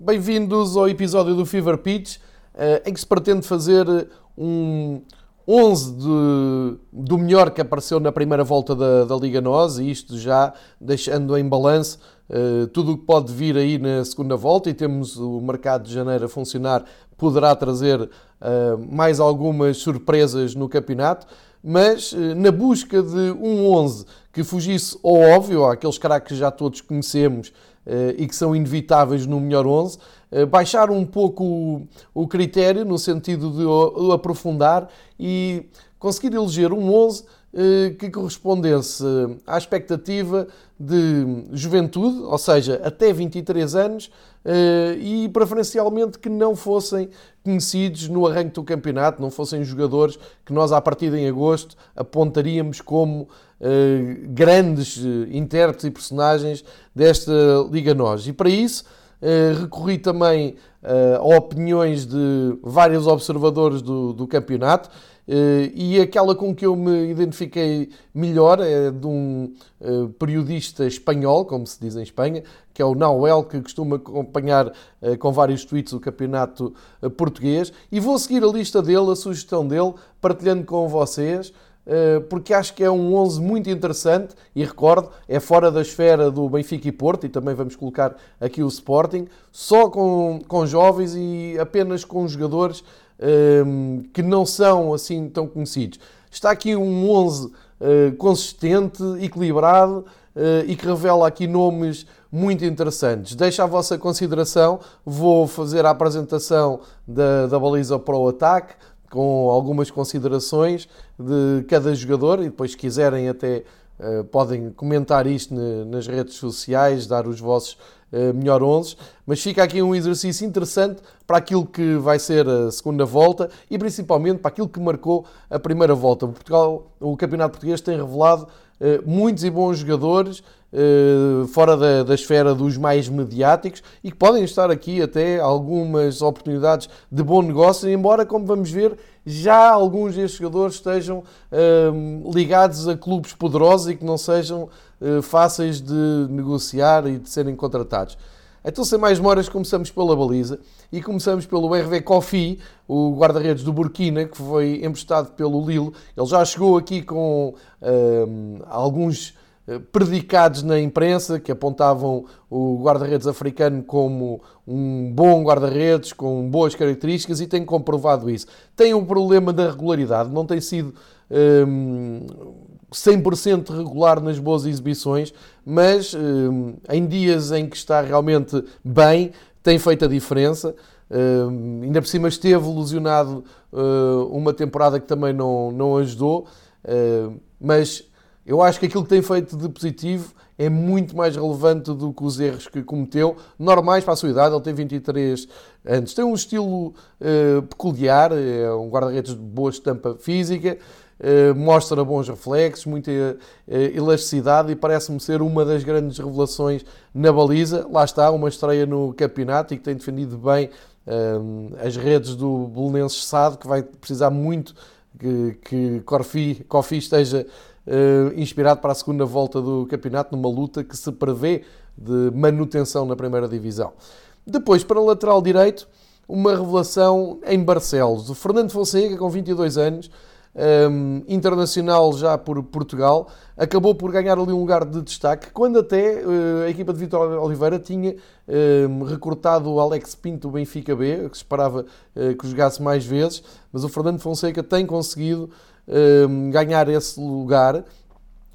Bem-vindos ao episódio do Fever Pitch, eh, em que se pretende fazer um 11 de, do melhor que apareceu na primeira volta da, da Liga NOS, e isto já deixando em balanço uh, tudo o que pode vir aí na segunda volta, e temos o mercado de janeiro a funcionar, poderá trazer uh, mais algumas surpresas no campeonato, mas uh, na busca de um 11 que fugisse ao óbvio, àqueles caras que já todos conhecemos, eh, e que são inevitáveis no melhor 11, eh, baixar um pouco o critério no sentido de aprofundar e conseguir eleger um 11 eh, que correspondesse à expectativa de juventude, ou seja, até 23 anos, e preferencialmente que não fossem conhecidos no arranque do campeonato, não fossem jogadores que nós, à partida em agosto, apontaríamos como uh, grandes intérpretes e personagens desta Liga NOS. E para isso recorri também a opiniões de vários observadores do, do campeonato. E aquela com que eu me identifiquei melhor é de um periodista espanhol, como se diz em Espanha, que é o Nauel, que costuma acompanhar com vários tweets o campeonato português. E vou seguir a lista dele, a sugestão dele, partilhando com vocês. Eh, porque acho que é um 11 muito interessante e recordo, é fora da esfera do Benfica e Porto e também vamos colocar aqui o Sporting, só com, com jovens e apenas com jogadores que não são assim tão conhecidos. Está aqui um 11 uh, eh, consistente, equilibrado uh, e que revela aqui nomes muito interessantes. Deixo à vossa consideração, vou fazer a apresentação da, da baliza para o ataque, com algumas considerações de cada jogador e depois, se quiserem, até uh, podem comentar isto ne, nas redes sociais, dar os vossos melhor 11. Mas fica aqui um exercício interessante para aquilo que vai ser a segunda volta e principalmente para aquilo que marcou a primeira volta. O, Portugal, o Campeonato Português tem revelado uh, muitos e bons jogadores eh, fora da, da, esfera dos mais mediáticos e que podem estar aqui até algumas oportunidades de bom negócio, embora, como vamos ver, já alguns destes jogadores estejam uh, ligados a clubes poderosos e que não sejam uh, fáceis de negociar e de serem contratados. Então, sem mais demoras, começamos pela baliza e começamos pelo RV Kofi, o guarda-redes do Burkina, que foi emprestado pelo Lille. Ele já chegou aqui com uh, alguns predicados na imprensa que apontavam o guarda-redes africano como um bom guarda-redes com boas características e tem comprovado isso. Tem um problema da regularidade, não tem sido um, 100% regular nas boas exibições, mas um, em dias em que está realmente bem, tem feito a diferença. Um, ainda por cima esteve ilusionado uh, uma temporada que também não, não ajudou, uh, mas eu acho que aquilo que tem feito de positivo é muito mais relevante do que os erros que cometeu, normais para a sua idade, ele tem 23 anos. Tem um estilo uh, peculiar, é um guarda-redes de boa estampa física, uh, mostra bons reflexos, muita uh, elasticidade e parece-me ser uma das grandes revelações na baliza. Lá está, uma estreia no campeonato e que tem defendido bem as redes do Belenenses Sado, que vai precisar muito que, que Corfi, Corfi esteja inspirado para a segunda volta do campeonato, numa luta que se prevê de manutenção na primeira divisão. Depois, para o lateral direito, uma revelação em Barcelos. O Fernando Fonseca, com 22 anos, um, internacional já por Portugal, acabou por ganhar ali um lugar de destaque, quando até uh, a equipa de Vitor Oliveira tinha um, recrutado o Alex Pinto do Benfica B, que esperava uh, que jogasse mais vezes, mas o Fernando Fonseca tem conseguido ganhar esse lugar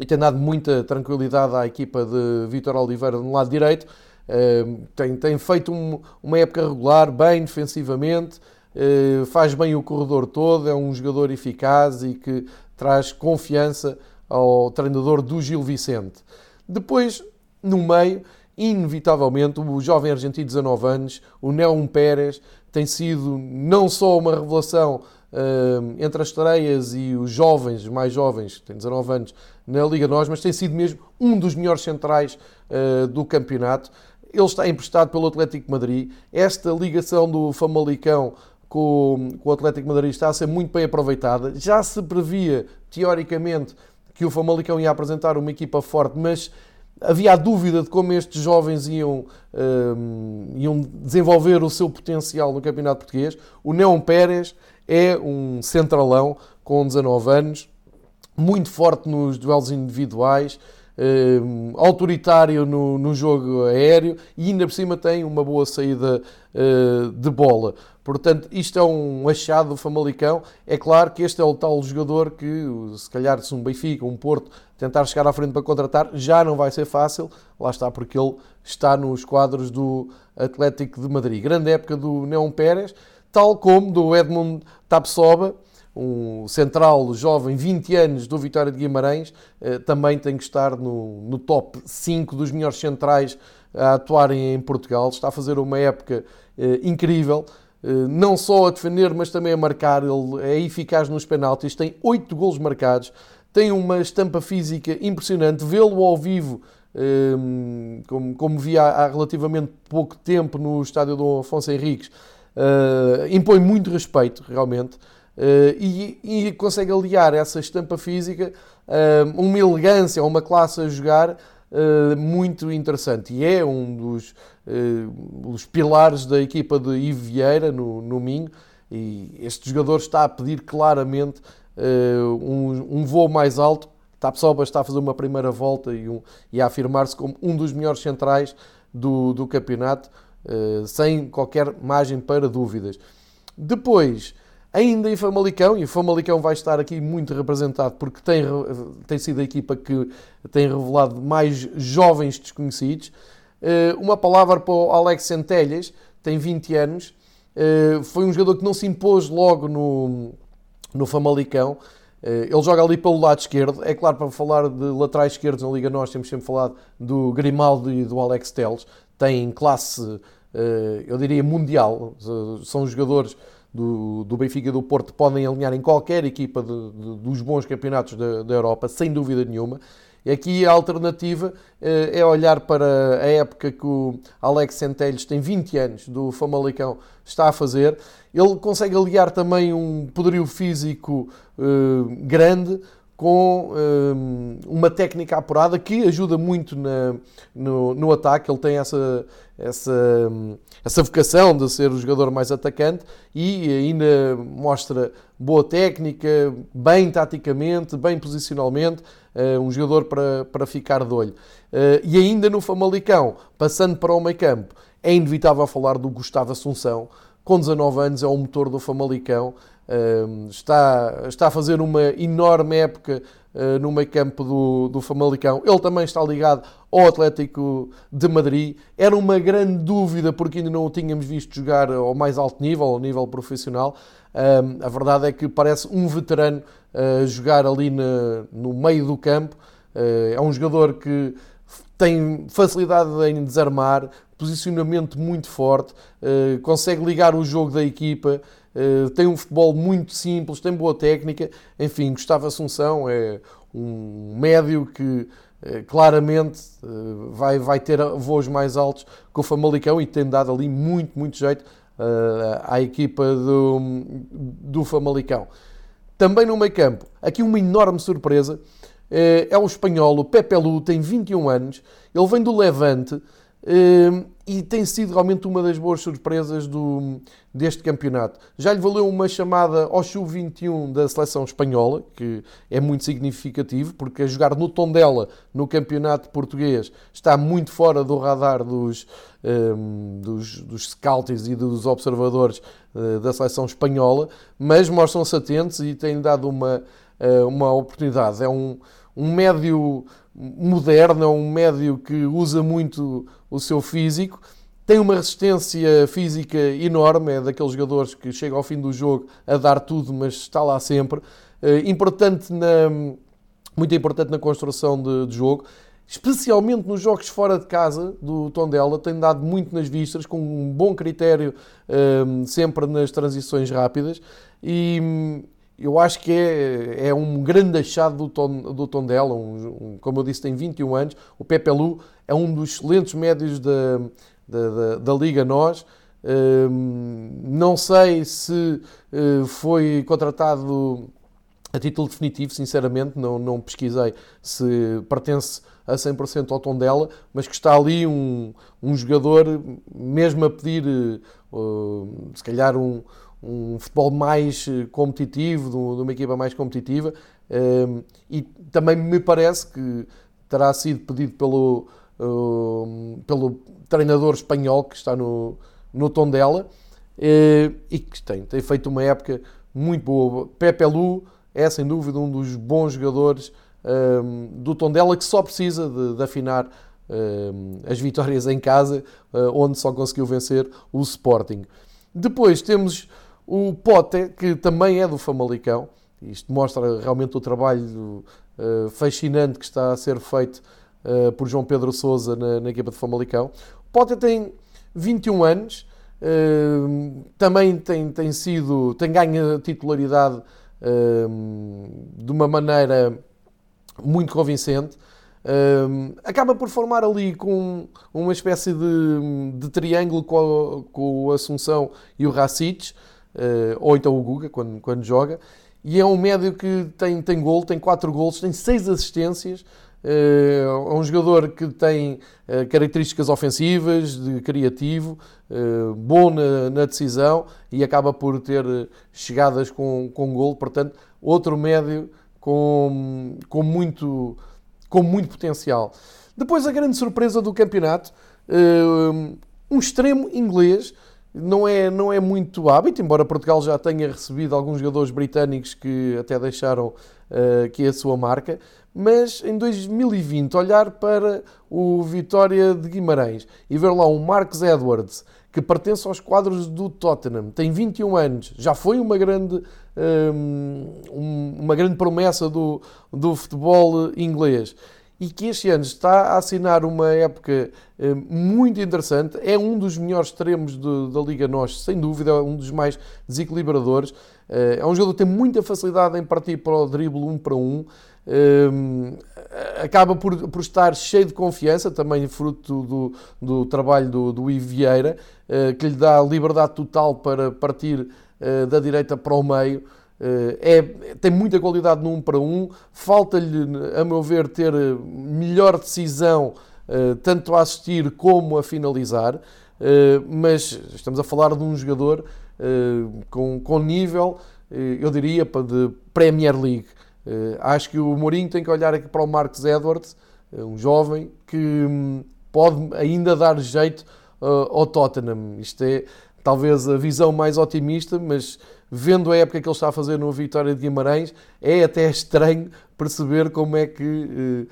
e tem dado muita tranquilidade à equipa de Vitor Oliveira no lado direito. Um, tem, tem feito um, uma época regular, bem defensivamente, uh, faz bem o corredor todo, é um jogador eficaz e que traz confiança ao treinador do Gil Vicente. Depois, no meio, inevitavelmente, o jovem argentino de 19 anos, o Neon Pérez, tem sido não só uma revelação uh, entre as estreias e os jovens, mais jovens, que têm 19 anos, na Liga Nós, mas tem sido mesmo um dos melhores centrais uh, do campeonato. Ele está emprestado pelo Atlético Madrid. Esta ligação do Famalicão com, com o Atlético Madrid está a ser muito bem aproveitada. Já se previa, teoricamente, que o Famalicão ia apresentar uma equipa forte, mas havia a dúvida de como estes jovens iam, um, iam desenvolver o seu potencial no Campeonato Português. O Neon Pérez é um centralão com 19 anos, muito forte nos duelos individuais, um, autoritário no, no, jogo aéreo e ainda por cima tem uma boa saída uh, de bola. Portanto, isto é um achado do Famalicão. É claro que este é o tal jogador que, se calhar, se um Benfica, um Porto, tentar chegar à frente para contratar, já não vai ser fácil. Lá está, porque ele está nos quadros do Atlético de Madrid. Grande época do Neon Pérez, tal como do Edmund Tapsoba, um central jovem, 20 anos, do Vitória de Guimarães, eh, também tem que estar no, no top 5 dos melhores centrais a atuarem em Portugal. Está a fazer uma época eh, incrível. Eh, não só a defender, mas também a marcar. Ele é eficaz nos penaltis, tem 8 golos marcados, tem uma estampa física impressionante. Vê-lo ao vivo, ehm, como, como vi há, relativamente pouco tempo no estádio do Afonso Henriques, impõe muito respeito, realmente. Eh, e, e consegue aliar essa estampa física, uma elegância, uma classe a jogar muito interessante. E é um dos uh, os pilares da equipa de Ivo Vieira no, no Minho. E este jogador está a pedir claramente um, um voo mais alto. Tapsoba está a fazer uma primeira volta e, um, e a afirmar-se como um dos melhores centrais do, do campeonato, sem qualquer margem para dúvidas. Depois, ainda em Famalicão, e o Famalicão vai estar aqui muito representado porque tem, tem sido a equipa que tem revelado mais jovens desconhecidos. Eh, uma palavra para o Alex Centelhas, tem 20 anos, eh, foi um jogador que não se impôs logo no, no Famalicão. Eh, ele joga ali pelo lado esquerdo. É claro, para falar de laterais esquerdos na Liga Nós, temos sempre falado do Grimaldo e do Alex Teles. Tem classe, eu diria, mundial. São jogadores do, do Benfica e do Porto podem alinhar em qualquer equipa de, de, dos bons campeonatos da, da Europa, sem dúvida nenhuma. Aqui a alternativa eh, é olhar para a época que o Alex Centelhos tem 20 anos do Famalicão está a fazer. Ele consegue aliar também um poderio físico eh, grande com eh, uma técnica apurada que ajuda muito na, no, no, ataque. Ele tem essa, essa, essa vocação de ser o jogador mais atacante e ainda mostra boa técnica, bem taticamente, bem posicionalmente. Uh, um jogador para, para ficar de olho. E ainda no Famalicão, passando para o meio campo, é inevitável falar do Gustavo Assunção, com 19 anos, é o motor do Famalicão, está, está a fazer uma enorme época no meio campo do, do Famalicão. Ele também está ligado ao Atlético de Madrid. Era uma grande dúvida porque ainda não o tínhamos visto jogar ao mais alto nível, ao nível profissional. a verdade é que parece um veterano a jogar ali no meio do campo. Eh, é um jogador que tem facilidade em desarmar, posicionamento muito forte, eh, consegue ligar o jogo da equipa, eh, tem um futebol muito simples, tem boa técnica. Enfim, Gustavo Assunção é um médio que claramente vai, vai ter voos mais altos que o Famalicão e tem dado ali muito, muito jeito à equipa do, do Famalicão. Também no meio campo, aqui uma enorme surpresa, eh, é o espanhol, o Pepe Lu, tem 21 anos, ele vem do Levante eh, e tem sido realmente uma das boas surpresas do, deste campeonato. Já lhe valeu uma chamada ao Sub-21 da seleção espanhola, que é muito significativo, porque a jogar no Tondela, no campeonato português, está muito fora do radar dos, um, dos, dos scouts e dos observadores uh, da seleção espanhola, mas mostram-se atentos e têm dado uma, uma oportunidade. É um, um médio moderno, é um médio que usa muito o seu físico, tem uma resistência física enorme, é daqueles jogadores que chega ao fim do jogo a dar tudo, mas está lá sempre. Uh, importante na, muito importante na construção de, de jogo especialmente nos jogos fora de casa do Tondela, tem dado muito nas vistas, com um bom critério um, sempre nas transições rápidas e eu acho que é, é um grande achado do, ton, do Tondela, um, um, como eu disse, tem 21 anos, o Pepe Lu é um dos excelentes médios da, da, da, da Liga Nós, um, não sei se uh, foi contratado a título definitivo, sinceramente, não, não pesquisei se pertence a 100% ao tom dela, mas que está ali um, um jogador, mesmo a pedir, uh, se calhar, um, um futebol mais competitivo, de uma equipa mais competitiva, uh, e também me parece que terá sido pedido pelo, uh, pelo treinador espanhol que está no, no tom dela, e que tem, tem feito uma época muito boa. Pepe Lu, é sem dúvida um dos bons jogadores um, do Tondela que só precisa de, de afinar as vitórias em casa, uh, onde só conseguiu vencer o Sporting. Depois temos o Pote, que também é do Famalicão. Isto mostra realmente o trabalho uh, fascinante que está a ser feito uh, por João Pedro Sousa na, na equipa de Famalicão. O Pote tem 21 anos, também tem, tem sido, tem ganho titularidade de uma maneira muito convincente. acaba por formar ali com uma espécie de, de triângulo com, a, com o Assunção e o Racic, uh, ou então o Guga, quando, quando joga. E é um médio que tem, tem gol, tem 4 golos, tem 6 assistências. Uh, é um jogador que tem uh, características ofensivas, de criativo, bom na, decisão e acaba por ter chegadas com, com gol. Portanto, outro médio com, com, muito, com muito potencial. Depois, a grande surpresa do campeonato, um extremo inglês. Não é, não é muito hábito, embora Portugal já tenha recebido alguns jogadores britânicos que até deixaram uh, aqui a sua marca mas em 2020 olhar para o Vitória de Guimarães e ver lá um Marcos Edwards que pertence aos quadros do Tottenham, tem 21 anos, já foi uma grande, hum, uma grande promessa do, do futebol inglês e que este ano está a assinar uma época hum, muito interessante. É um dos melhores extremos de, da Liga NOS, sem dúvida, é um dos mais desequilibradores. Eh, é um jogador que tem muita facilidade em partir para o drible um para um. Um, acaba por, por, estar cheio de confiança, também fruto do, do trabalho do, do Vieira, uh, que lhe dá liberdade total para partir da direita para o meio. Uh, é, tem muita qualidade no 1 um para 1, um. falta-lhe, a meu ver, ter melhor decisão, tanto a assistir como a finalizar. mas estamos a falar de um jogador com, com nível, eu diria, de Premier League. Acho que o Mourinho tem que olhar aqui para o Marcos Edwards, um jovem que um, pode ainda dar jeito ao Tottenham. Isto é talvez a visão mais otimista, mas vendo a época que ele está a fazer no Vitória de Guimarães, é até estranho perceber como é que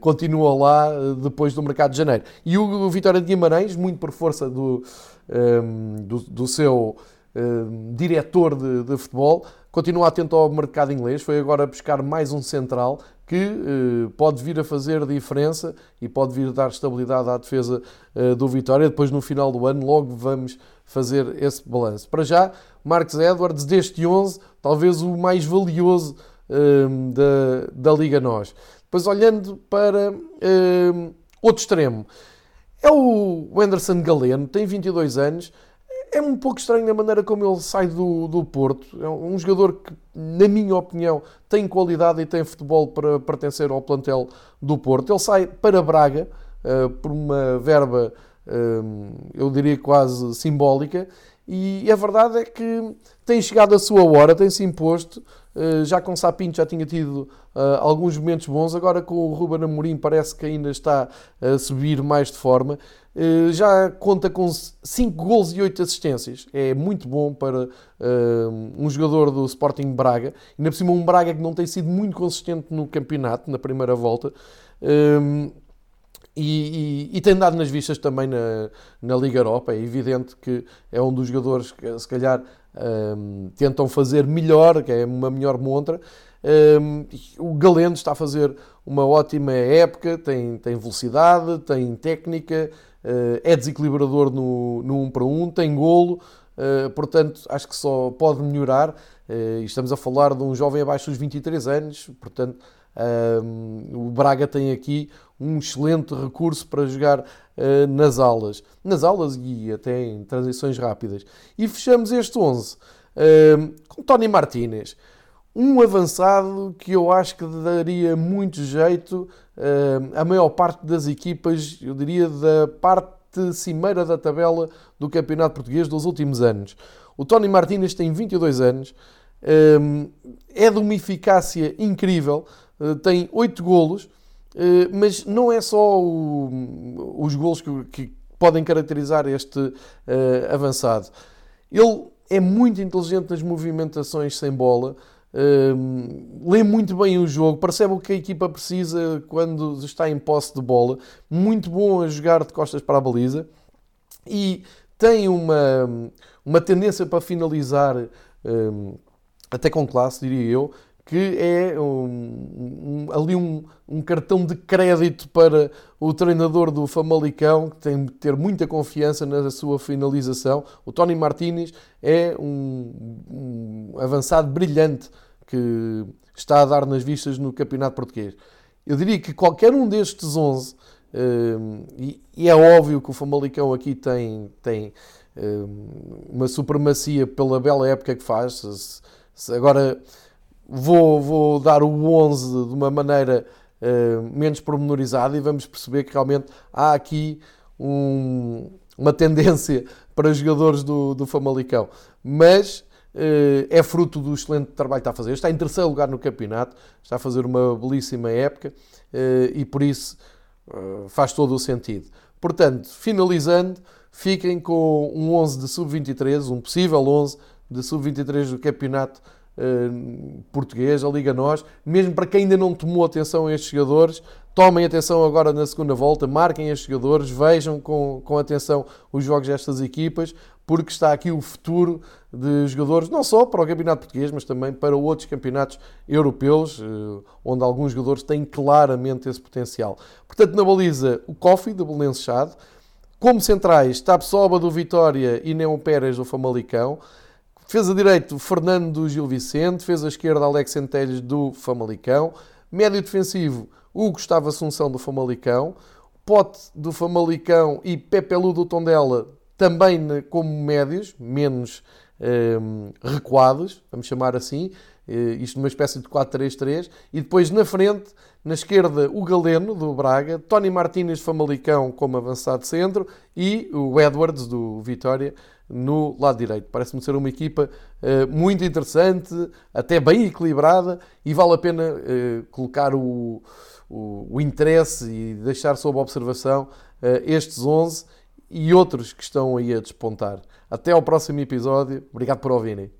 continua lá depois do mercado de janeiro. E o, Vitória de Guimarães, muito por força do, um, do, do, seu diretor de, de futebol, Continua atento ao mercado inglês, foi agora buscar mais um central que eh, pode vir a fazer diferença e pode vir a dar estabilidade à defesa eh, do Vitória. Depois, no final do ano, logo vamos fazer esse balanço. Para já, Marcos Edwards, deste 11, talvez o mais valioso eh, da, da Liga Nós. Depois, olhando para eh, outro extremo, é o Anderson Galeno, tem 22 anos, é um pouco estranho a maneira como ele sai do, do Porto. É um jogador que, na minha opinião, tem qualidade e tem futebol para pertencer ao plantel do Porto. Ele sai para Braga uh, por uma verba, uh, eu diria quase simbólica, e a verdade é que tem chegado a sua hora, tem-se imposto. Uh, já com Sapinto já tinha tido alguns momentos bons, agora com o Ruben Amorim parece que ainda está a subir mais de forma. Eh, já conta com 5 gols e 8 assistências. É muito bom para uh, um jogador do Sporting Braga. Ainda por cima, um Braga que não tem sido muito consistente no campeonato, na primeira volta. Um, e, e, e, tem dado nas vistas também na, na Liga Europa. É evidente que é um dos jogadores que, se calhar, um, tentam fazer melhor, que é uma melhor montra. Um, o Galeno está a fazer uma ótima época, tem, tem velocidade, tem técnica, uh, é desequilibrador no, no 1 para 1, tem golo, uh, portanto acho que só pode melhorar. Uh, estamos a falar de um jovem abaixo dos 23 anos, portanto o Braga tem aqui um excelente recurso para jogar uh, nas aulas, nas aulas e até em transições rápidas. E fechamos este 11 uh, com Tony Martínez, um avançado que eu acho que daria muito jeito uh, a maior parte das equipas, eu diria, da parte cimeira da tabela do Campeonato Português dos últimos anos. O Tony Martínez tem 22 anos, é de uma eficácia incrível, tem 8 golos, mas não é só o, os golos que, que, podem caracterizar este avançado. Ele é muito inteligente nas movimentações sem bola, Uh, lê muito bem o jogo, percebe o que a equipa precisa quando está em posse de bola, muito bom a jogar de costas para a baliza e tem uma, uma tendência para finalizar uh, até com classe, diria eu, que é um, um, ali um, um, cartão de crédito para o treinador do Famalicão, que tem de ter muita confiança na sua finalização. O Tony Martínez é um, avançado brilhante que está a dar nas vistas no Campeonato Português. Eu diria que qualquer um destes 11, um, e, e, é óbvio que o Famalicão aqui tem, tem um, uma supremacia pela bela época que faz. Se, se agora vou, vou dar o 11 de uma maneira uh, menos pormenorizada e vamos perceber que realmente há aqui um, uma tendência para jogadores do, do Famalicão. Mas uh, é fruto do excelente trabalho que está a fazer. Está em terceiro lugar no campeonato, está a fazer uma belíssima época uh, e por isso faz todo o sentido. Portanto, finalizando, fiquem com um 11 de sub-23, um possível 11 de sub-23 do campeonato uh, português, a Liga Nós, mesmo para quem ainda não tomou atenção a estes jogadores, tomem atenção agora na segunda volta, marquem estes jogadores, vejam com, com atenção os jogos destas equipas, porque está aqui o futuro de jogadores, não só para o Campeonato Português, mas também para outros campeonatos europeus, eh, onde alguns jogadores têm claramente esse potencial. Portanto, na baliza, o Coffee, do Belenenses Chade. Como centrais, Tapsoba do Vitória e Neon Pérez do Famalicão. Fez a direito Fernando Gil Vicente, fez a esquerda Alex Centelhos do Famalicão, médio defensivo Hugo Gustavo Assunção do Famalicão, Pote do Famalicão e Pepelu do Tondela também como médios, menos um, ehm, recuados, vamos chamar assim, uh, isto numa espécie de 4-3-3, e depois na frente, na esquerda, o Galeno do Braga, Tony Martínez Famalicão como avançado centro e o Edwards do Vitória no lado direito. Parece-me ser uma equipa uh, muito interessante, até bem equilibrada e vale a pena uh, colocar o, o, o, interesse e deixar sob observação uh, estes 11 e outros que estão aí a despontar. Até ao próximo episódio. Obrigado por ouvirem.